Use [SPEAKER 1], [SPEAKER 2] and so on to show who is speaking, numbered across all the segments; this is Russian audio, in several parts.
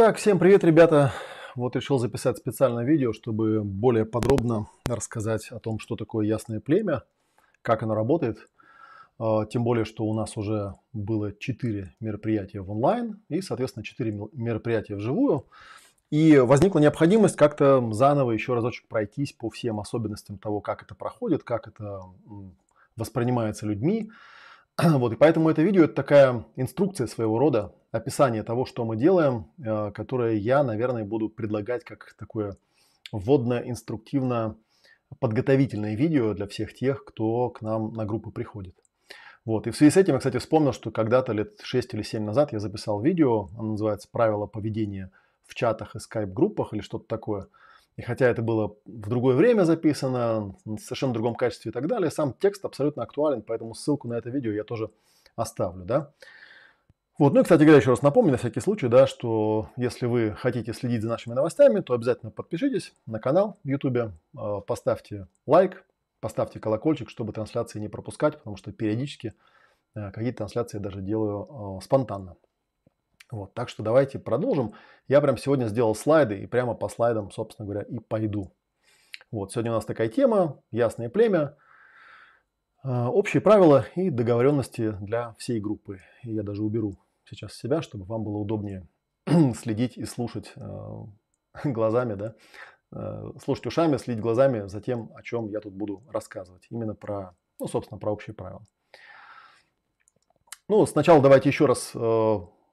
[SPEAKER 1] Итак, всем привет, ребята. Вот решил записать специальное видео, чтобы более подробно рассказать о том, что такое ясное племя, как оно работает. А, тем более, что у нас уже было 4 мероприятия в онлайн и, соответственно, 4 мероприятия вживую. И возникла необходимость как-то заново еще разочек пройтись по всем особенностям того, как это проходит, как это воспринимается людьми. Вот, и поэтому это видео – это такая инструкция своего рода, описание того, что мы делаем, э, которое я, наверное, буду предлагать как такое вводно-инструктивно-подготовительное видео для всех тех, кто к нам на группу приходит. Вот. И в связи с этим я, кстати, вспомнил, что когда-то лет 6 или 7 назад я записал видео, оно называется «Правила поведения в чатах и скайп-группах» или что-то такое – и хотя это было в другое время записано, в совершенно другом качестве и так далее, сам текст абсолютно актуален, поэтому ссылку на это видео я тоже оставлю, да. Вот, ну и, кстати говоря, еще раз напомню на всякий случай, да, что если вы хотите следить за нашими новостями, то обязательно подпишитесь на канал в YouTube, э, поставьте лайк, поставьте колокольчик, чтобы трансляции не пропускать, потому что периодически э, какие-то трансляции я даже делаю э, спонтанно. Вот, так что давайте продолжим. Я прям сегодня сделал слайды и прямо по слайдам, собственно говоря, и пойду. Вот, сегодня у нас такая тема, ясное племя, а, общие правила и договоренности для всей группы. И я даже уберу сейчас себя, чтобы вам было удобнее следить и слушать а, глазами, да, а, слушать ушами, следить глазами за тем, о чем я тут буду рассказывать. Именно про, ну, собственно, про общие правила. Ну, сначала давайте еще раз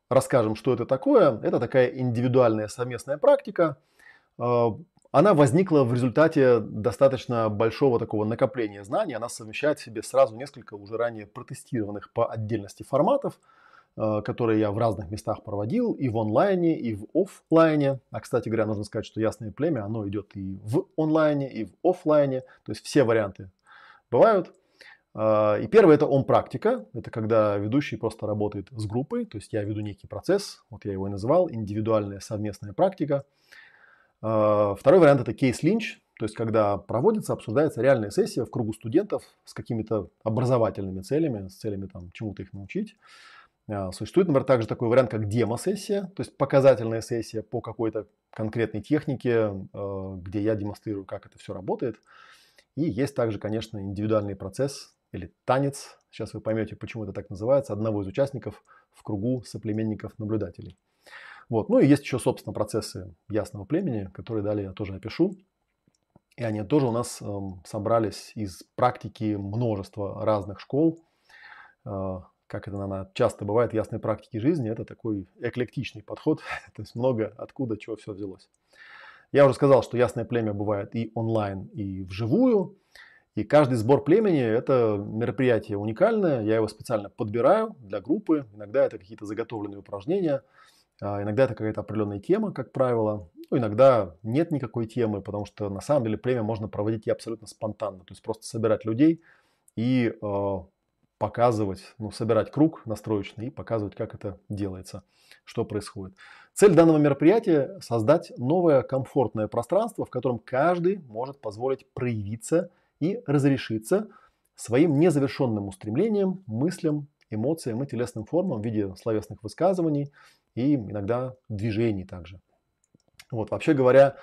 [SPEAKER 1] расскажем, что это такое. Это такая индивидуальная совместная практика. А, она возникла в результате достаточно большого такого накопления знаний. Она совмещает в себе сразу несколько уже ранее протестированных по отдельности форматов, а, которые я в разных местах проводил, и в онлайне, и в офлайне. А, кстати говоря, нужно сказать, что Ясное Племя, оно идет и в онлайне, и в офлайне. То есть все варианты бывают. А, и первое это он-практика. Это когда ведущий просто работает с группой. То есть я веду некий процесс, вот я его и называл, индивидуальная совместная практика. А, второй вариант это кейс-линч. То есть когда проводится, обсуждается реальная сессия в кругу студентов с какими-то образовательными целями, с целями там, чему-то их научить. А, существует, например, также такой вариант, как демо-сессия, то есть показательная сессия по какой-то конкретной технике, где я демонстрирую, как это все работает. И есть также, конечно, индивидуальный процесс, или танец, сейчас вы поймете, почему это так называется, одного из участников в кругу соплеменников-наблюдателей. Вот. Ну и есть еще, собственно, процессы ясного племени, которые далее я тоже опишу. И они тоже у нас э, собрались из практики множества разных школ. Э, как это, наверное, часто бывает ясной практике жизни, это такой эклектичный подход, то есть много откуда, чего все взялось. Я уже сказал, что ясное племя бывает и онлайн, и вживую. И каждый сбор племени – это мероприятие уникальное, я его специально подбираю для группы, иногда это какие-то заготовленные упражнения, а иногда это какая-то определенная тема, как правило, ну, иногда нет никакой темы, потому что на самом деле племя можно проводить и абсолютно спонтанно, то есть просто собирать людей и э, показывать, ну, собирать круг настроечный и показывать, как это делается, что происходит. Цель данного мероприятия – создать новое комфортное пространство, в котором каждый может позволить проявиться – и разрешиться своим незавершенным устремлением, мыслям, эмоциям и телесным формам в виде словесных высказываний и иногда движений также. Вот, вообще говоря,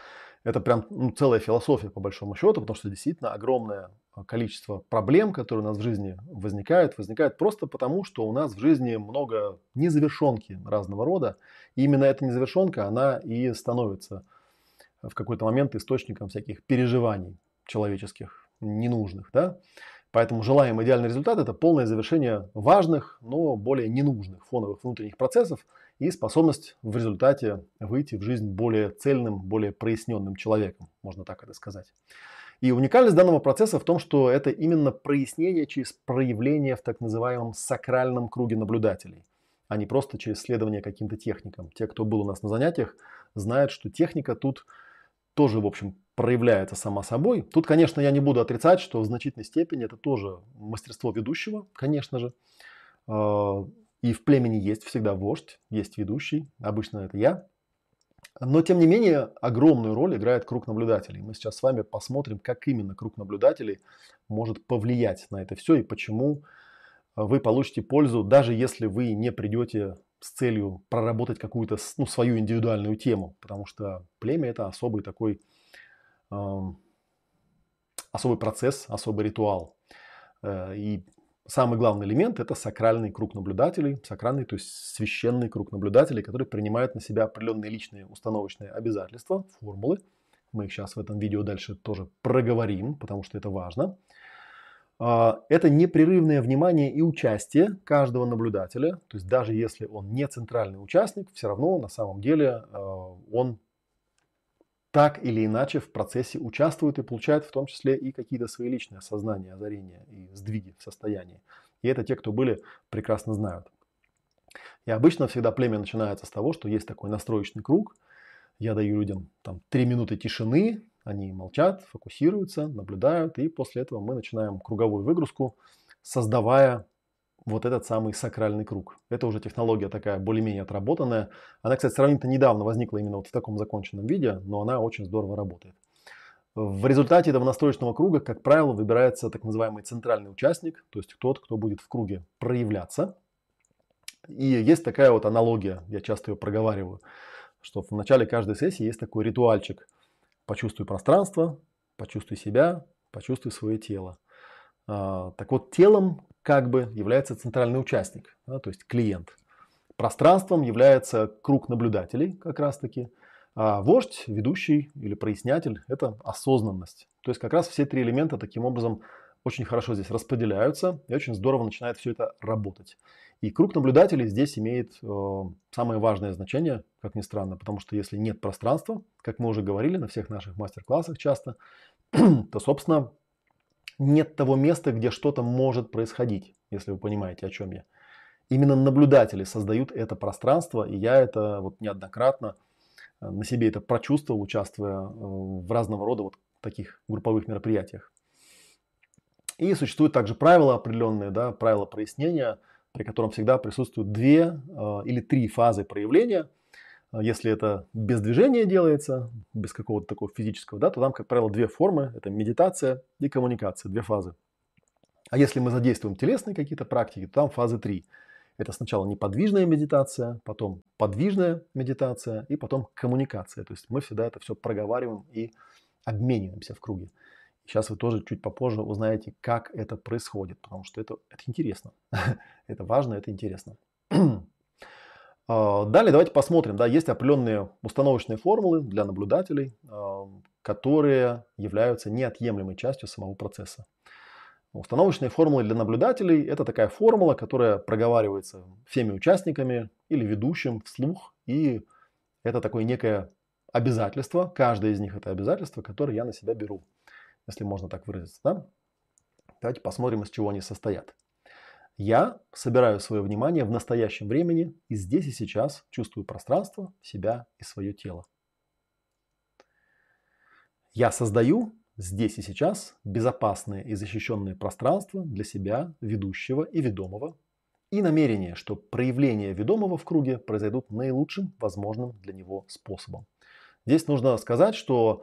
[SPEAKER 1] это прям ну, целая философия по большому счету, потому что действительно огромное количество проблем, которые у нас в жизни возникают, возникают просто потому, что у нас в жизни много незавершенки разного рода. И именно эта незавершенка, она и становится в какой-то момент источником всяких переживаний человеческих ненужных. Да? Поэтому желаемый идеальный результат – это полное завершение важных, но более ненужных фоновых внутренних процессов и способность в результате выйти в жизнь более цельным, более проясненным человеком, можно так это сказать. И уникальность данного процесса в том, что это именно прояснение через проявление в так называемом сакральном круге наблюдателей, а не просто через следование каким-то техникам. Те, кто был у нас на занятиях, знают, что техника тут тоже, в общем, проявляется сама собой. Тут, конечно, я не буду отрицать, что в значительной степени это тоже мастерство ведущего, конечно же. А, и в племени есть всегда вождь, есть ведущий, обычно это я. Но, тем не менее, огромную роль играет круг наблюдателей. Мы сейчас с вами посмотрим, как именно круг наблюдателей может повлиять на это все и почему вы получите пользу, даже если вы не придете с целью проработать какую-то ну, свою индивидуальную тему, потому что племя это особый такой особый процесс, особый ритуал. Э, и самый главный элемент это сакральный круг наблюдателей, сакральный, то есть священный круг наблюдателей, который принимает на себя определенные личные установочные обязательства, формулы. Мы их сейчас в этом видео дальше тоже проговорим, потому что это важно. А, это непрерывное внимание и участие каждого наблюдателя. То есть даже если он не центральный участник, все равно на самом деле а, он так или иначе в процессе участвует и получает в том числе и какие-то свои личные осознания, озарения и сдвиги в состоянии. И это те, кто были, прекрасно знают. И обычно всегда племя начинается с того, что есть такой настроечный круг. Я даю людям там три минуты тишины, они молчат, фокусируются, наблюдают, и после этого мы начинаем круговую выгрузку, создавая вот этот самый сакральный круг. Это уже технология такая более-менее отработанная. Она, кстати, сравнительно недавно возникла именно вот в таком законченном виде, но она очень здорово работает. В результате этого настроечного круга, как правило, выбирается так называемый центральный участник, то есть тот, кто будет в круге проявляться. И есть такая вот аналогия, я часто ее проговариваю, что в начале каждой сессии есть такой ритуальчик – Почувствуй пространство, почувствуй себя, почувствуй свое тело. А, так вот, телом как бы является центральный участник, да, то есть клиент. Пространством является круг наблюдателей как раз таки. А вождь, ведущий или прояснятель – это осознанность. То есть как раз все три элемента таким образом очень хорошо здесь распределяются и очень здорово начинает все это работать. И круг наблюдателей здесь имеет э, самое важное значение, как ни странно, потому что если нет пространства, как мы уже говорили на всех наших мастер-классах часто, то, собственно, нет того места, где что-то может происходить, если вы понимаете, о чем я. Именно наблюдатели создают это пространство, и я это вот неоднократно э, на себе это прочувствовал, участвуя э, в разного рода вот таких групповых мероприятиях. И существуют также правила определенные, да, правила прояснения – при котором всегда присутствуют две э, или три фазы проявления. Э, если это без движения делается, без какого-то такого физического, да, то там, как правило, две формы. Это медитация и коммуникация, две фазы. А если мы задействуем телесные какие-то практики, то там фазы три. Это сначала неподвижная медитация, потом подвижная медитация и потом коммуникация. То есть мы всегда это все проговариваем и обмениваемся в круге. Сейчас вы тоже чуть попозже узнаете, как это происходит, потому что это, это интересно. это важно, это интересно. А, далее давайте посмотрим. Да, есть определенные установочные формулы для наблюдателей, а, которые являются неотъемлемой частью самого процесса. Установочные формулы для наблюдателей – это такая формула, которая проговаривается всеми участниками или ведущим вслух. И это такое некое обязательство, каждое из них это обязательство, которое я на себя беру если можно так выразиться. Да? Давайте посмотрим, из чего они состоят. Я собираю свое внимание в настоящем времени и здесь и сейчас чувствую пространство, себя и свое тело. Я создаю здесь и сейчас безопасное и защищенное пространство для себя, ведущего и ведомого, и намерение, что проявления ведомого в круге произойдут наилучшим возможным для него способом. Здесь нужно сказать, что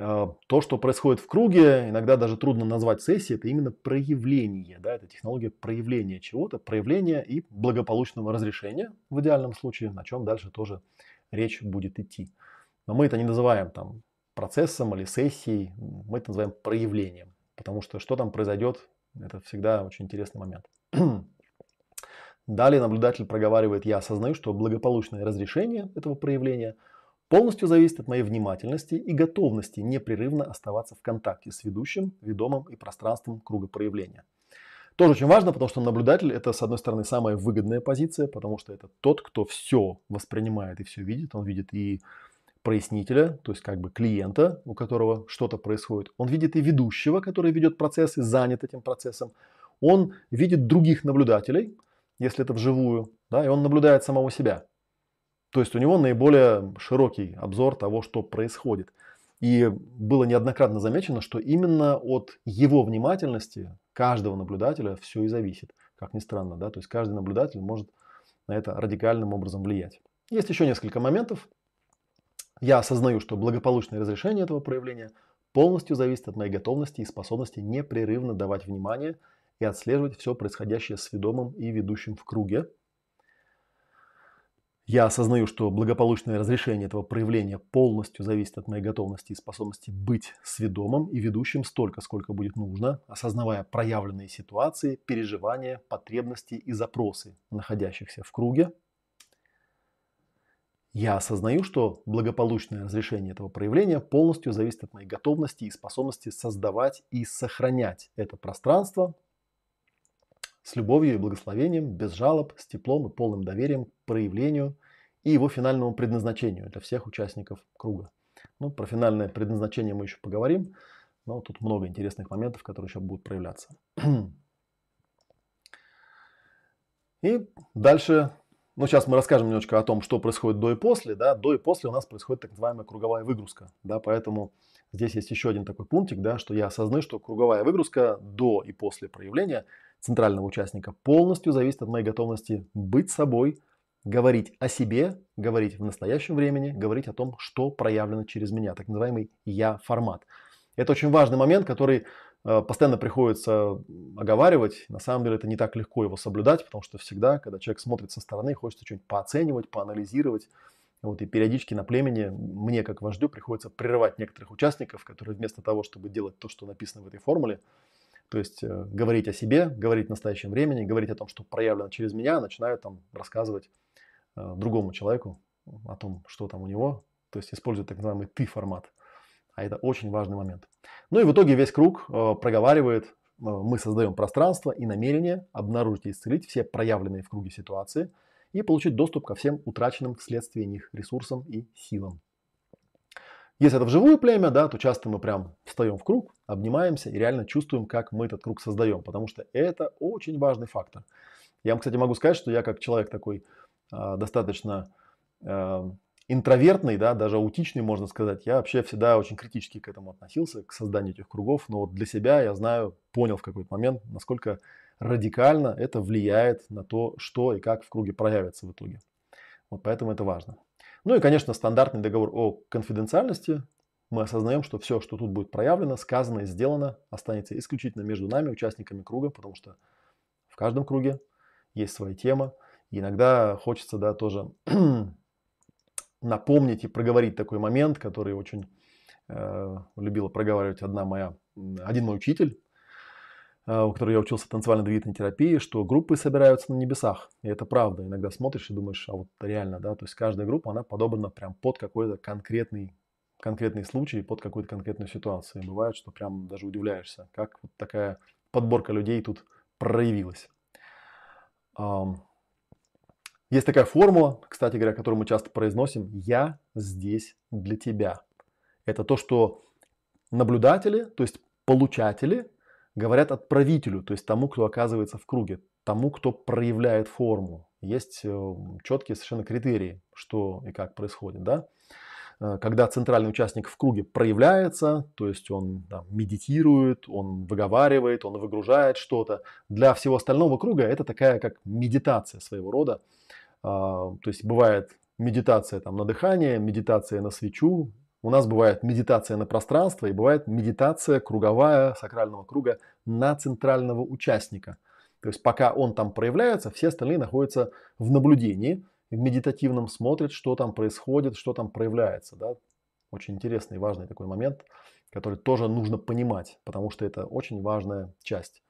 [SPEAKER 1] то, что происходит в круге, иногда даже трудно назвать сессией, это именно проявление. Да, это технология проявления чего-то, проявления и благополучного разрешения в идеальном случае, на чем дальше тоже речь будет идти. Но мы это не называем там процессом или сессией, мы это называем проявлением. Потому что что там произойдет, это всегда очень интересный момент. Далее наблюдатель проговаривает, я осознаю, что благополучное разрешение этого проявления – полностью зависит от моей внимательности и готовности непрерывно оставаться в контакте с ведущим, ведомым и пространством круга проявления. Тоже очень важно, потому что наблюдатель это, с одной стороны, самая выгодная позиция, потому что это тот, кто все воспринимает и все видит. Он видит и прояснителя, то есть как бы клиента, у которого что-то происходит. Он видит и ведущего, который ведет процесс и занят этим процессом. Он видит других наблюдателей, если это вживую, да, и он наблюдает самого себя. То есть у него наиболее широкий обзор того, что происходит. И было неоднократно замечено, что именно от его внимательности каждого наблюдателя все и зависит. Как ни странно, да, то есть каждый наблюдатель может на это радикальным образом влиять. Есть еще несколько моментов. Я осознаю, что благополучное разрешение этого проявления полностью зависит от моей готовности и способности непрерывно давать внимание и отслеживать все происходящее с ведомым и ведущим в круге, Я осознаю, что благополучное разрешение этого проявления полностью зависит от моей готовности и способности быть сведомым и ведущим столько, сколько будет нужно, осознавая проявленные ситуации, переживания, потребности и запросы, находящихся в круге. Я осознаю, что благополучное разрешение этого проявления полностью зависит от моей готовности и способности создавать и сохранять это пространство с любовью и благословением, без жалоб, с теплом и полным доверием к проявлению и его финальному предназначению для всех участников круга. Ну, про финальное предназначение мы еще поговорим, но тут много интересных моментов, которые еще будут проявляться. И дальше, ну сейчас мы расскажем немножечко о том, что происходит до и после. Да? До и после у нас происходит так называемая круговая выгрузка. Да? Поэтому здесь есть еще один такой пунктик, да, что я осознаю, что круговая выгрузка до и после проявления центрального участника полностью зависит от моей готовности быть собой, говорить о себе, говорить в настоящем времени, говорить о том, что проявлено через меня, так называемый «я-формат». Это очень важный момент, который э, постоянно приходится оговаривать. На самом деле это не так легко его соблюдать, потому что всегда, когда человек смотрит со стороны, хочется что-нибудь пооценивать, поанализировать. Вот, и периодически на племени мне, как вождю, приходится прерывать некоторых участников, которые вместо того, чтобы делать то, что написано в этой формуле, то есть э, говорить о себе, говорить в настоящем времени, говорить о том, что проявлено через меня, начинают там рассказывать э, другому человеку о том, что там у него. То есть используют так называемый ты формат. А это очень важный момент. Ну и в итоге весь круг э, проговаривает, э, мы создаем пространство и намерение обнаружить и исцелить все проявленные в круге ситуации и получить доступ ко всем утраченным вследствие них ресурсам и силам. Если это вживую племя, да, то часто мы прям встаем в круг, обнимаемся и реально чувствуем, как мы этот круг создаем, потому что это очень важный фактор. Я вам, кстати, могу сказать, что я как человек такой э, достаточно э, интровертный, да, даже аутичный, можно сказать, я вообще всегда очень критически к этому относился, к созданию этих кругов, но вот для себя я знаю, понял в какой-то момент, насколько радикально это влияет на то, что и как в круге проявится в итоге. Вот поэтому это важно. Ну и, конечно, стандартный договор о конфиденциальности. Мы осознаем, что все, что тут будет проявлено, сказано и сделано, останется исключительно между нами, участниками круга, потому что в каждом круге есть своя тема. И иногда хочется, да, тоже напомнить и проговорить такой момент, который очень э, любила проговаривать одна моя, один мой учитель, у которой я учился танцевально-двигательной терапии, что группы собираются на небесах. И это правда. Иногда смотришь и думаешь, а вот реально, да, то есть каждая группа, она подобрана прям под какой-то конкретный, конкретный случай, под какую-то конкретную ситуацию. И бывает, что прям даже удивляешься, как вот такая подборка людей тут проявилась. Есть такая формула, кстати говоря, которую мы часто произносим «я здесь для тебя». Это то, что наблюдатели, то есть получатели говорят отправителю, то есть тому, кто оказывается в круге, тому, кто проявляет форму. Есть э, четкие совершенно критерии, что и как происходит. Да? Э, когда центральный участник в круге проявляется, то есть он да, медитирует, он выговаривает, он выгружает что-то, для всего остального круга это такая как медитация своего рода. А, то есть бывает медитация там, на дыхание, медитация на свечу, у нас бывает медитация на пространство и бывает медитация круговая сакрального круга на центрального участника. То есть пока он там проявляется, все остальные находятся в наблюдении, в медитативном смотрят, что там происходит, что там проявляется. Да? Очень интересный и важный такой момент, который тоже нужно понимать, потому что это очень важная часть.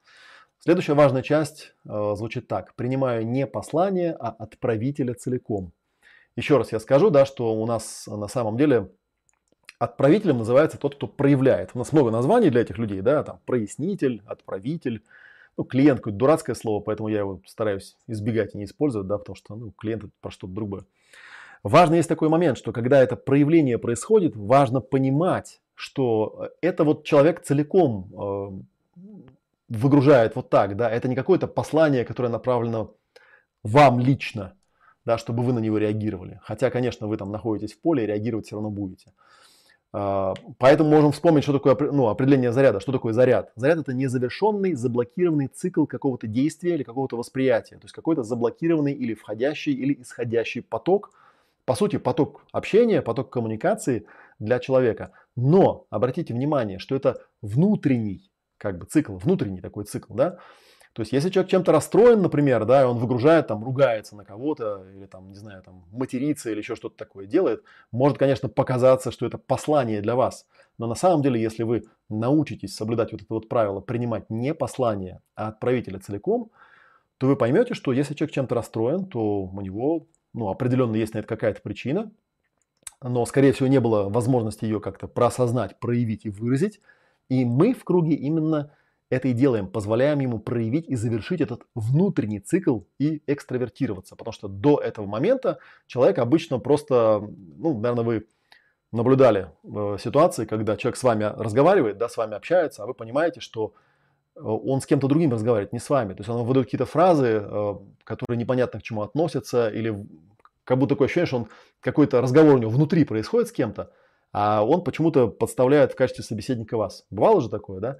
[SPEAKER 1] Следующая важная часть э, звучит так. Принимаю не послание, а отправителя целиком. Еще раз я скажу, да, что у нас на самом деле Отправителем называется тот, кто проявляет. У нас много названий для этих людей, да, там прояснитель, отправитель. Ну, клиент какое-то дурацкое слово, поэтому я его стараюсь избегать и не использовать, да, потому что ну, клиент это про что-то другое. Важно есть такой момент, что когда это проявление происходит, важно понимать, что это вот человек целиком э, выгружает вот так, да, это не какое-то послание, которое направлено вам лично, да, чтобы вы на него реагировали. Хотя, конечно, вы там находитесь в поле и реагировать все равно будете. А, поэтому можем вспомнить, что такое ну, определение заряда. Что такое заряд? Заряд это незавершенный, заблокированный цикл какого-то действия или какого-то восприятия. То есть какой-то заблокированный или входящий, или исходящий поток. По сути, поток общения, поток коммуникации для человека. Но обратите внимание, что это внутренний как бы цикл, внутренний такой цикл, да? То есть, если человек чем-то расстроен, например, да, и он выгружает, там, ругается на кого-то, или там, не знаю, там, матерится или еще что-то такое делает, может, конечно, показаться, что это послание для вас. Но на самом деле, если вы научитесь соблюдать вот это вот правило, принимать не послание, а отправителя целиком, то вы поймете, что если человек чем-то расстроен, то у него ну, определенно есть на это какая-то причина, но, скорее всего, не было возможности ее как-то проосознать, проявить и выразить. И мы в круге именно это и делаем, позволяем ему проявить и завершить этот внутренний цикл и экстравертироваться. Потому что до этого момента человек обычно просто, ну, наверное, вы наблюдали э, ситуации, когда человек с вами разговаривает, да, с вами общается, а вы понимаете, что э, он с кем-то другим разговаривает, не с вами. То есть он выдает какие-то фразы, э, которые непонятно к чему относятся, или как будто такое ощущение, что он какой-то разговор у него внутри происходит с кем-то, а он почему-то подставляет в качестве собеседника вас. Бывало же такое, да?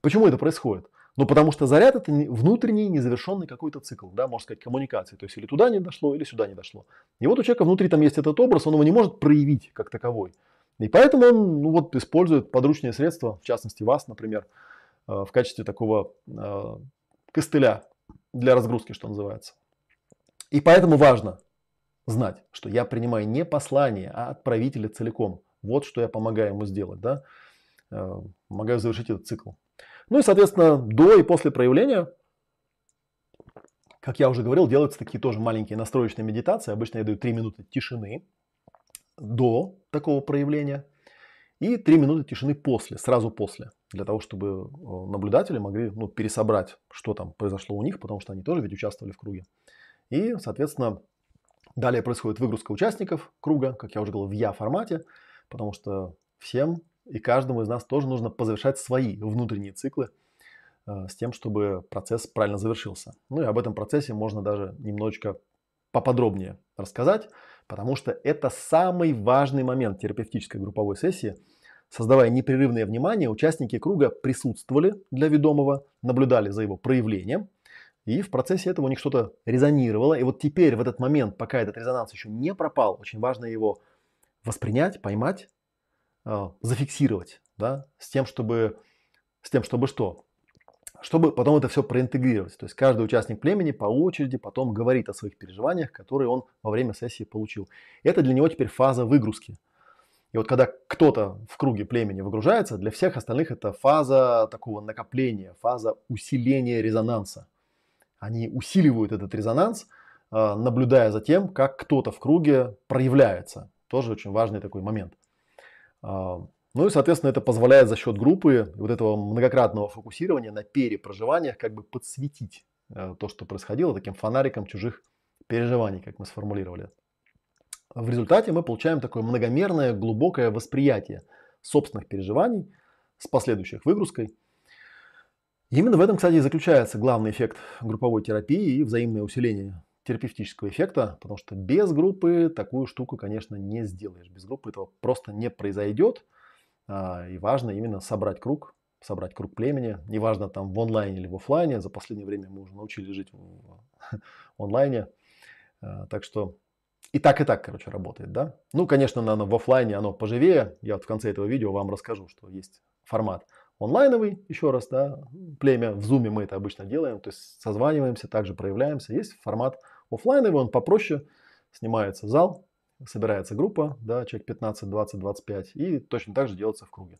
[SPEAKER 1] Почему это происходит? Ну, потому что заряд это внутренний незавершенный какой-то цикл, да, можно сказать, коммуникации. То есть или туда не дошло, или сюда не дошло. И вот у человека внутри там есть этот образ, он его не может проявить как таковой. И поэтому он ну, вот, использует подручные средства, в частности вас, например, э, в качестве такого э, костыля для разгрузки, что называется. И поэтому важно знать, что я принимаю не послание, а отправителя целиком. Вот что я помогаю ему сделать, да, э, помогаю завершить этот цикл. Ну и, соответственно, до и после проявления, как я уже говорил, делаются такие тоже маленькие настроечные медитации. Обычно я даю 3 минуты тишины до такого проявления и 3 минуты тишины после, сразу после, для того, чтобы э, наблюдатели могли ну, пересобрать, что там произошло у них, потому что они тоже ведь участвовали в круге. И, соответственно, далее происходит выгрузка участников круга, как я уже говорил, в я-формате, потому что всем и каждому из нас тоже нужно позавершать свои внутренние циклы э, с тем, чтобы процесс правильно завершился. Ну и об этом процессе можно даже немножечко поподробнее рассказать, потому что это самый важный момент терапевтической групповой сессии. Создавая непрерывное внимание, участники круга присутствовали для ведомого, наблюдали за его проявлением, и в процессе этого у них что-то резонировало. И вот теперь, в этот момент, пока этот резонанс еще не пропал, очень важно его воспринять, поймать зафиксировать, да, с тем, чтобы, с тем, чтобы что? Чтобы потом это все проинтегрировать. То есть каждый участник племени по очереди потом говорит о своих переживаниях, которые он во время сессии получил. Это для него теперь фаза выгрузки. И вот когда кто-то в круге племени выгружается, для всех остальных это фаза такого накопления, фаза усиления резонанса. Они усиливают этот резонанс, э, наблюдая за тем, как кто-то в круге проявляется. Тоже очень важный такой момент. А, ну и, соответственно, это позволяет за счет группы вот этого многократного фокусирования на перепроживаниях как бы подсветить э, то, что происходило, таким фонариком чужих переживаний, как мы сформулировали. В результате мы получаем такое многомерное, глубокое восприятие собственных переживаний с последующей выгрузкой. именно в этом, кстати, и заключается главный эффект групповой терапии и взаимное усиление терапевтического эффекта, потому что без группы такую штуку, конечно, не сделаешь. Без группы этого просто не произойдет. А, и важно именно собрать круг, собрать круг племени. Неважно там в онлайне или в офлайне. За последнее время мы уже научились жить в онлайне. А, так что и так, и так, короче, работает, да. Ну, конечно, наверное, в офлайне оно поживее. Я вот в конце этого видео вам расскажу, что есть формат онлайновый, еще раз, да, племя. В зуме мы это обычно делаем, то есть созваниваемся, также проявляемся. Есть формат Оффлайновый он попроще, снимается зал, собирается группа, да, человек 15, 20, 25, и точно так же делается в круге.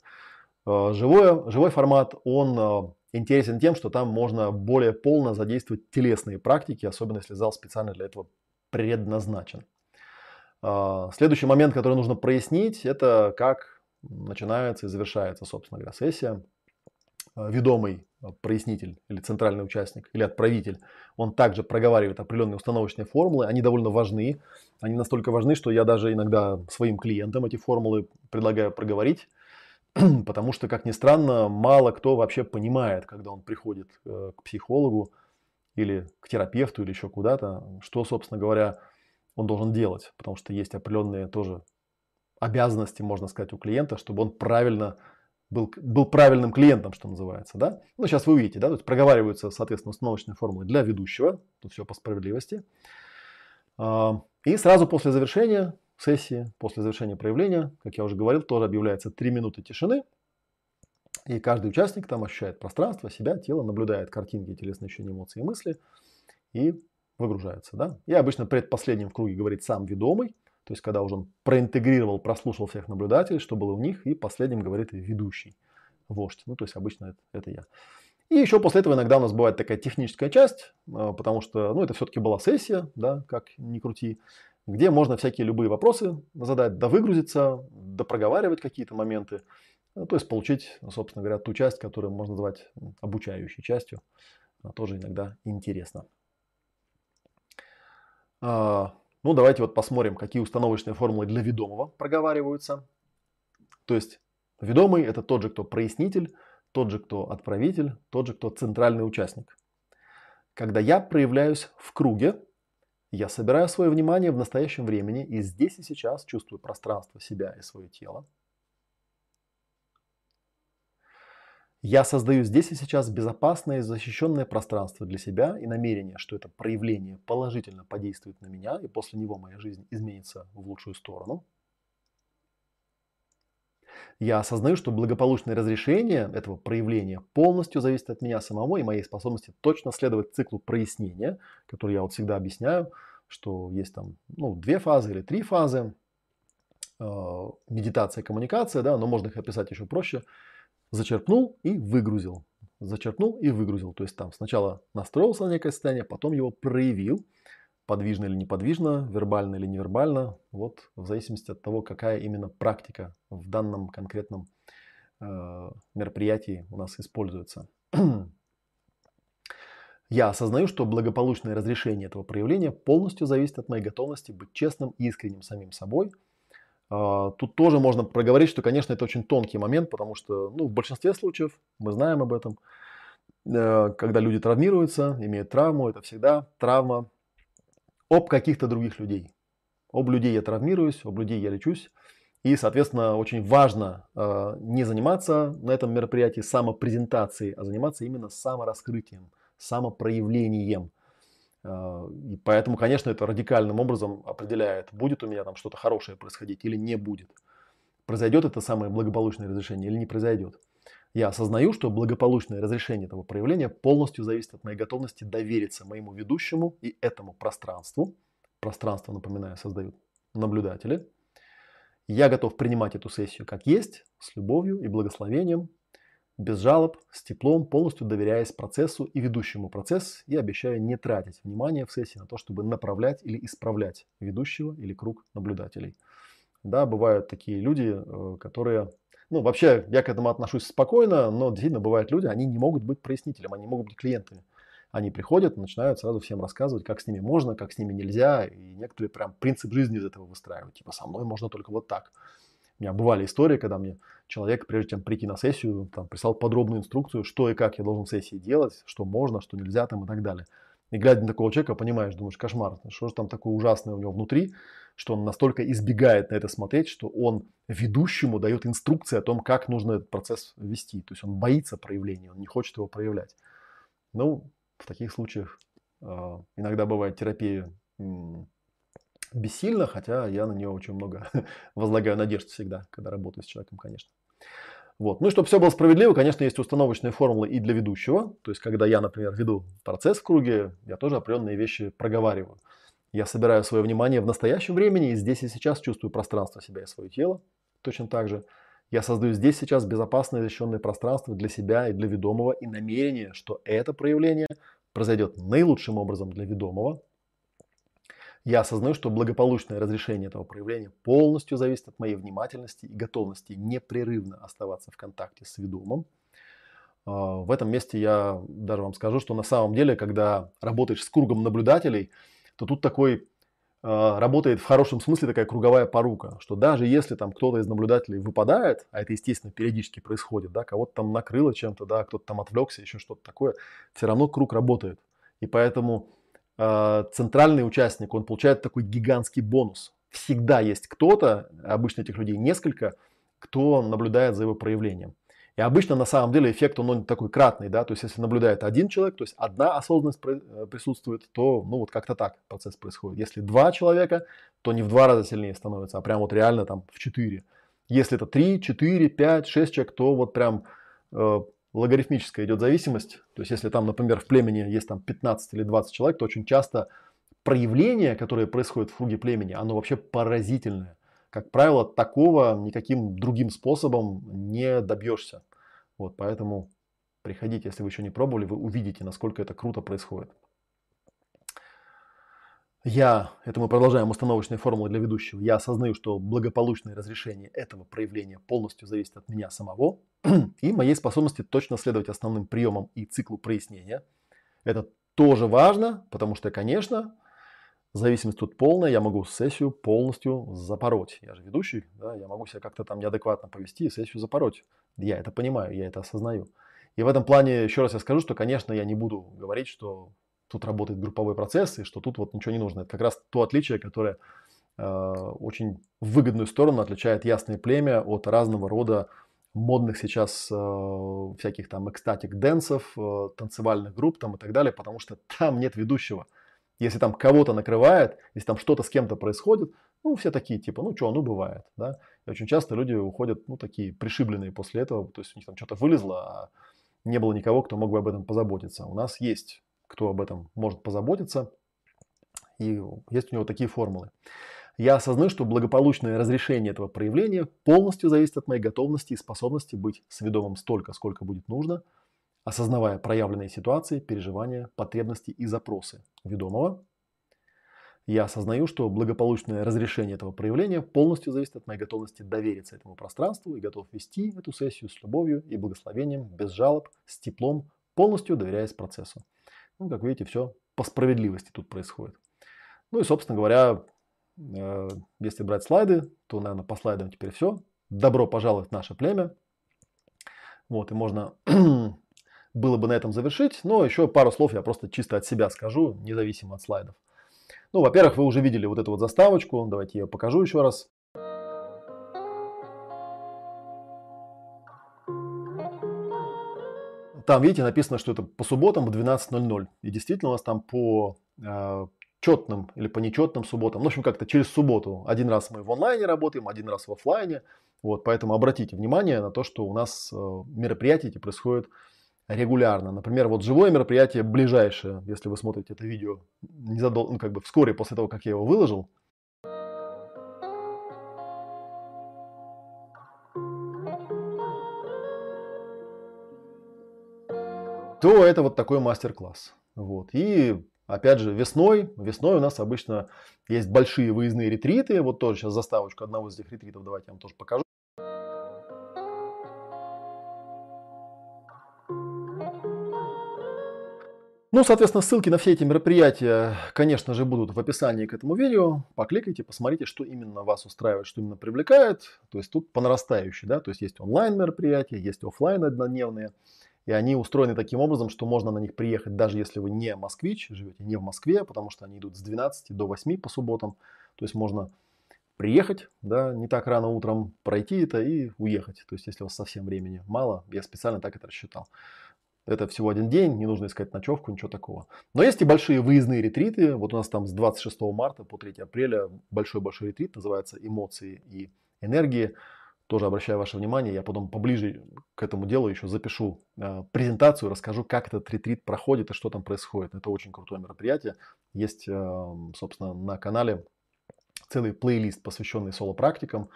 [SPEAKER 1] Э, живое, живой формат, он э, интересен тем, что там можно более полно задействовать телесные практики, особенно если зал специально для этого предназначен. Э, следующий момент, который нужно прояснить, это как начинается и завершается, собственно говоря, сессия. Ведомый прояснитель или центральный участник или отправитель, он также проговаривает определенные установочные формулы, они довольно важны, они настолько важны, что я даже иногда своим клиентам эти формулы предлагаю проговорить, потому что, как ни странно, мало кто вообще понимает, когда он приходит э, к психологу или к терапевту или еще куда-то, что, собственно говоря, он должен делать, потому что есть определенные тоже обязанности, можно сказать, у клиента, чтобы он правильно был, был правильным клиентом, что называется, да. Ну, сейчас вы увидите, да, то есть проговариваются, соответственно, установочные формулы для ведущего, тут все по справедливости. А, и сразу после завершения сессии, после завершения проявления, как я уже говорил, тоже объявляется 3 минуты тишины. И каждый участник там ощущает пространство, себя, тело, наблюдает картинки, телесные ощущения, эмоции и мысли и выгружается. Да? И обычно предпоследним в круге говорит сам ведомый, то есть когда уже он проинтегрировал, прослушал всех наблюдателей, что было у них, и последним говорит ведущий, вождь. Ну, то есть обычно это, это я. И еще после этого иногда у нас бывает такая техническая часть, а, потому что, ну, это все-таки была сессия, да, как ни крути, где можно всякие любые вопросы задать, да выгрузиться, да проговаривать какие-то моменты, ну, то есть получить, собственно говоря, ту часть, которую можно назвать обучающей частью. Тоже иногда интересна. Ну, давайте вот посмотрим, какие установочные формулы для ведомого проговариваются. То есть ведомый – это тот же, кто прояснитель, тот же, кто отправитель, тот же, кто центральный участник. Когда я проявляюсь в круге, я собираю свое внимание в настоящем времени и здесь и сейчас чувствую пространство себя и свое тело. Я создаю здесь и сейчас безопасное и защищенное пространство для себя и намерение, что это проявление положительно подействует на меня, и после него моя жизнь изменится в лучшую сторону. Я осознаю, что благополучное разрешение этого проявления полностью зависит от меня самого и моей способности точно следовать циклу прояснения, который я вот всегда объясняю, что есть там ну, две фазы или три фазы, э, медитация, коммуникация, да, но можно их описать еще проще – зачерпнул и выгрузил. Зачерпнул и выгрузил. То есть там сначала настроился на некое состояние, потом его проявил, подвижно или неподвижно, вербально или невербально, вот в зависимости от того, какая именно практика в данном конкретном э, мероприятии у нас используется. Я осознаю, что благополучное разрешение этого проявления полностью зависит от моей готовности быть честным и искренним самим собой – тут тоже можно проговорить, что, конечно, это очень тонкий момент, потому что ну, в большинстве случаев мы знаем об этом. Э, когда люди травмируются, имеют травму, это всегда травма об каких-то других людей. Об людей я травмируюсь, об людей я лечусь. И, соответственно, очень важно э, не заниматься на этом мероприятии самопрезентацией, а заниматься именно самораскрытием, самопроявлением. А, и поэтому, конечно, это радикальным образом определяет, будет у меня там что-то хорошее происходить или не будет. Произойдет это самое благополучное разрешение или не произойдет. Я осознаю, что благополучное разрешение этого проявления полностью зависит от моей готовности довериться моему ведущему и этому пространству. Пространство, напоминаю, создают наблюдатели. Я готов принимать эту сессию как есть, с любовью и благословением, без жалоб, с теплом, полностью доверяясь процессу и ведущему процесс и обещаю не тратить внимание в сессии на то, чтобы направлять или исправлять ведущего или круг наблюдателей. Да, бывают такие люди, э, которые... Ну, вообще, я к этому отношусь спокойно, но действительно бывают люди, они не могут быть прояснителем, они могут быть клиентами. Они приходят, начинают сразу всем рассказывать, как с ними можно, как с ними нельзя, и некоторые прям принцип жизни из этого выстраивают. Типа, со мной можно только вот так. У меня бывали истории, когда мне человек, прежде чем прийти на сессию, там, прислал подробную инструкцию, что и как я должен в сессии делать, что можно, что нельзя там и так далее. И глядя на такого человека, понимаешь, думаешь, кошмар, что же там такое ужасное у него внутри, что он настолько избегает на это смотреть, что он ведущему дает инструкции о том, как нужно этот процесс вести. То есть он боится проявления, он не хочет его проявлять. Ну, в таких случаях э, иногда бывает терапия бессильно, хотя я на нее очень много возлагаю надежд всегда, когда работаю с человеком, конечно. Вот. Ну и чтобы все было справедливо, конечно, есть установочные формулы и для ведущего. То есть, когда я, например, веду процесс в круге, я тоже определенные вещи проговариваю. Я собираю свое внимание в настоящем времени и здесь и сейчас чувствую пространство себя и свое тело. Точно так же я создаю здесь сейчас безопасное защищенное пространство для себя и для ведомого и намерение, что это проявление произойдет наилучшим образом для ведомого, я осознаю, что благополучное разрешение этого проявления полностью зависит от моей внимательности и готовности непрерывно оставаться в контакте с ведомым. А, в этом месте я даже вам скажу, что на самом деле, когда работаешь с кругом наблюдателей, то тут такой а, работает в хорошем смысле такая круговая порука, что даже если там кто-то из наблюдателей выпадает, а это, естественно, периодически происходит, да, кого-то там накрыло чем-то, да, кто-то там отвлекся, еще что-то такое, все равно круг работает. И поэтому центральный участник, он получает такой гигантский бонус. Всегда есть кто-то, обычно этих людей несколько, кто наблюдает за его проявлением. И обычно на самом деле эффект он, он такой кратный, да, то есть если наблюдает один человек, то есть одна осознанность э, присутствует, то ну вот как-то так процесс происходит. Если два человека, то не в два раза сильнее становится, а прям вот реально там в четыре. Если это три, четыре, пять, шесть человек, то вот прям э, логарифмическая идет зависимость. То есть, если там, например, в племени есть там 15 или 20 человек, то очень часто проявление, которое происходит в круге племени, оно вообще поразительное. Как правило, такого никаким другим способом не добьешься. Вот, поэтому приходите, если вы еще не пробовали, вы увидите, насколько это круто происходит. Я, это мы продолжаем установочные формулы для ведущего, я осознаю, что благополучное разрешение этого проявления полностью зависит от меня самого и моей способности точно следовать основным приемам и циклу прояснения. Это тоже важно, потому что, конечно, зависимость тут полная, я могу сессию полностью запороть. Я же ведущий, да, я могу себя как-то там неадекватно повести и сессию запороть. Я это понимаю, я это осознаю. И в этом плане еще раз я скажу, что, конечно, я не буду говорить, что тут работает групповой процесс, и что тут вот ничего не нужно. Это как раз то отличие, которое э, очень в выгодную сторону отличает ясное племя от разного рода модных сейчас э, всяких там экстатик дэнсов, э, танцевальных групп там и так далее, потому что там нет ведущего. Если там кого-то накрывает, если там что-то с кем-то происходит, ну, все такие, типа, ну, что, ну, бывает, да. И очень часто люди уходят, ну, такие пришибленные после этого, то есть у них там что-то вылезло, а не было никого, кто мог бы об этом позаботиться. У нас есть кто об этом может позаботиться. И есть у него такие формулы. Я осознаю, что благополучное разрешение этого проявления полностью зависит от моей готовности и способности быть сведомым столько, сколько будет нужно, осознавая проявленные ситуации, переживания, потребности и запросы ведомого. Я осознаю, что благополучное разрешение этого проявления полностью зависит от моей готовности довериться этому пространству и готов вести эту сессию с любовью и благословением, без жалоб, с теплом, полностью доверяясь процессу. Ну, как видите, все по справедливости тут происходит. Ну и, собственно говоря, э, если брать слайды, то, наверное, по слайдам теперь все. Добро пожаловать в наше племя. Вот, и можно было бы на этом завершить, но еще пару слов я просто чисто от себя скажу, независимо от слайдов. Ну, во-первых, вы уже видели вот эту вот заставочку, давайте я ее покажу еще раз. Там, видите, написано, что это по субботам в 12.00. И действительно у нас там по э, четным или по нечетным субботам, ну, в общем, как-то через субботу. Один раз мы в онлайне работаем, один раз в офлайне. Вот, поэтому обратите внимание на то, что у нас э, мероприятия эти происходят регулярно. Например, вот живое мероприятие ближайшее, если вы смотрите это видео незадолго, ну, как бы вскоре после того, как я его выложил, то это вот такой мастер-класс. Вот. И опять же, весной, весной у нас обычно есть большие выездные ретриты. Вот тоже сейчас заставочку одного из этих ретритов давайте я вам тоже покажу. Ну, соответственно, ссылки на все эти мероприятия, конечно же, будут в описании к этому видео. Покликайте, посмотрите, что именно вас устраивает, что именно привлекает. То есть тут по нарастающей, да, то есть есть онлайн мероприятия, есть офлайн однодневные. И они устроены таким образом, что можно на них приехать, даже если вы не москвич, живете не в Москве, потому что они идут с 12 до 8 по субботам. То есть можно приехать, да, не так рано утром, пройти это и уехать. То есть если у вас совсем времени мало, я специально так это рассчитал. Это всего один день, не нужно искать ночевку, ничего такого. Но есть и большие выездные ретриты. Вот у нас там с 26 марта по 3 апреля большой-большой ретрит, называется «Эмоции и энергии» тоже обращаю ваше внимание, я потом поближе к этому делу еще запишу э, презентацию, расскажу, как этот ретрит проходит и что там происходит. Это очень крутое мероприятие. Есть, э, собственно, на канале целый плейлист, посвященный соло-практикам.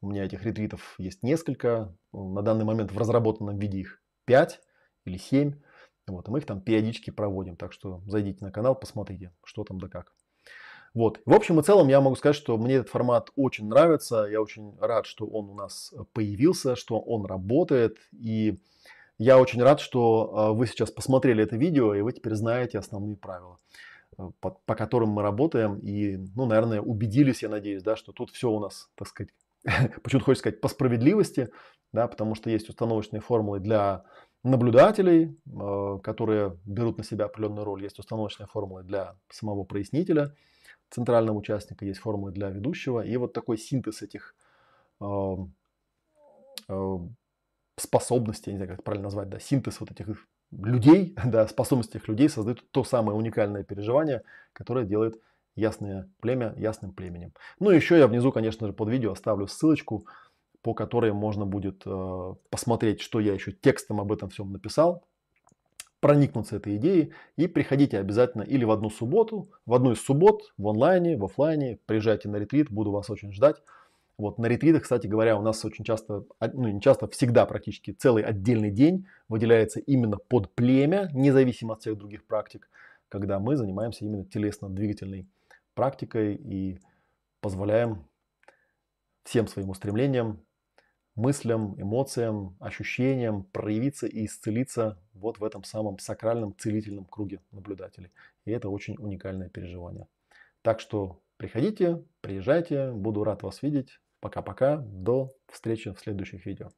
[SPEAKER 1] У меня этих ретритов есть несколько. На данный момент в разработанном виде их 5 или 7. Вот, и мы их там периодически проводим. Так что зайдите на канал, посмотрите, что там да как. Вот. В общем и целом я могу сказать, что мне этот формат очень нравится. Я очень рад, что он у нас появился, что он работает. И я очень рад, что а, вы сейчас посмотрели это видео, и вы теперь знаете основные правила, э, по, по которым мы работаем. И, ну, наверное, убедились, я надеюсь, да, что тут все у нас, так сказать, почему-то хочется сказать, по справедливости, да, потому что есть установочные формулы для наблюдателей, э, которые берут на себя определенную роль. Есть установочные формулы для самого прояснителя – центрального участника, есть формулы для ведущего. И вот такой синтез этих э, э, способностей, я не знаю, как это правильно назвать, да, синтез вот этих людей, да, способностей этих людей создают то самое уникальное переживание, которое делает ясное племя ясным племенем. Ну еще я внизу, конечно же, под видео оставлю ссылочку по которой можно будет э, посмотреть, что я еще текстом об этом всем написал, проникнуться этой идеей и приходите обязательно или в одну субботу, в одну из суббот, в онлайне, в офлайне, приезжайте на ретрит, буду вас очень ждать. Вот на ретритах, кстати говоря, у нас очень часто, ну не часто, всегда практически целый отдельный день выделяется именно под племя, независимо от всех других практик, когда мы занимаемся именно телесно-двигательной практикой и позволяем всем своим устремлениям мыслям, эмоциям, ощущениям проявиться и исцелиться вот в этом самом сакральном целительном круге наблюдателей. И это очень уникальное переживание. Так что приходите, приезжайте, буду рад вас видеть. Пока-пока, до встречи в следующих видео.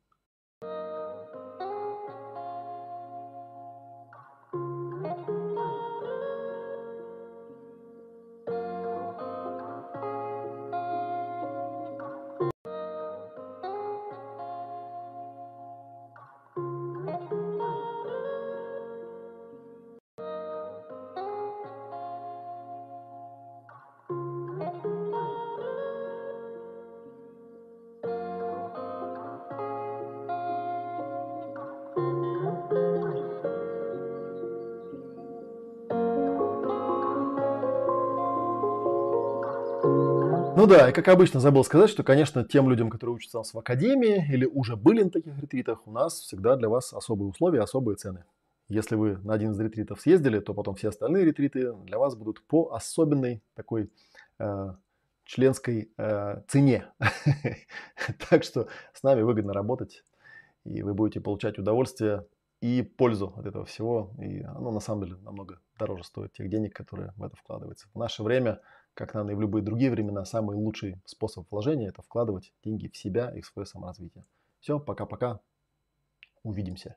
[SPEAKER 1] Ну да, и как обычно забыл сказать, что, конечно, тем людям, которые учатся у нас в академии или уже были на таких ретритах, у нас всегда для вас особые условия, особые цены. Если вы на один из ретритов съездили, то потом все остальные ретриты для вас будут по особенной такой э, членской э, цене. Так что с нами выгодно работать, и вы будете получать удовольствие и пользу от этого всего. И оно на самом деле намного дороже стоит тех денег, которые в это вкладываются. В наше время как, наверное, и в любые другие времена, самый лучший способ вложения – это вкладывать деньги в себя и в свое саморазвитие. Все, пока-пока. Увидимся.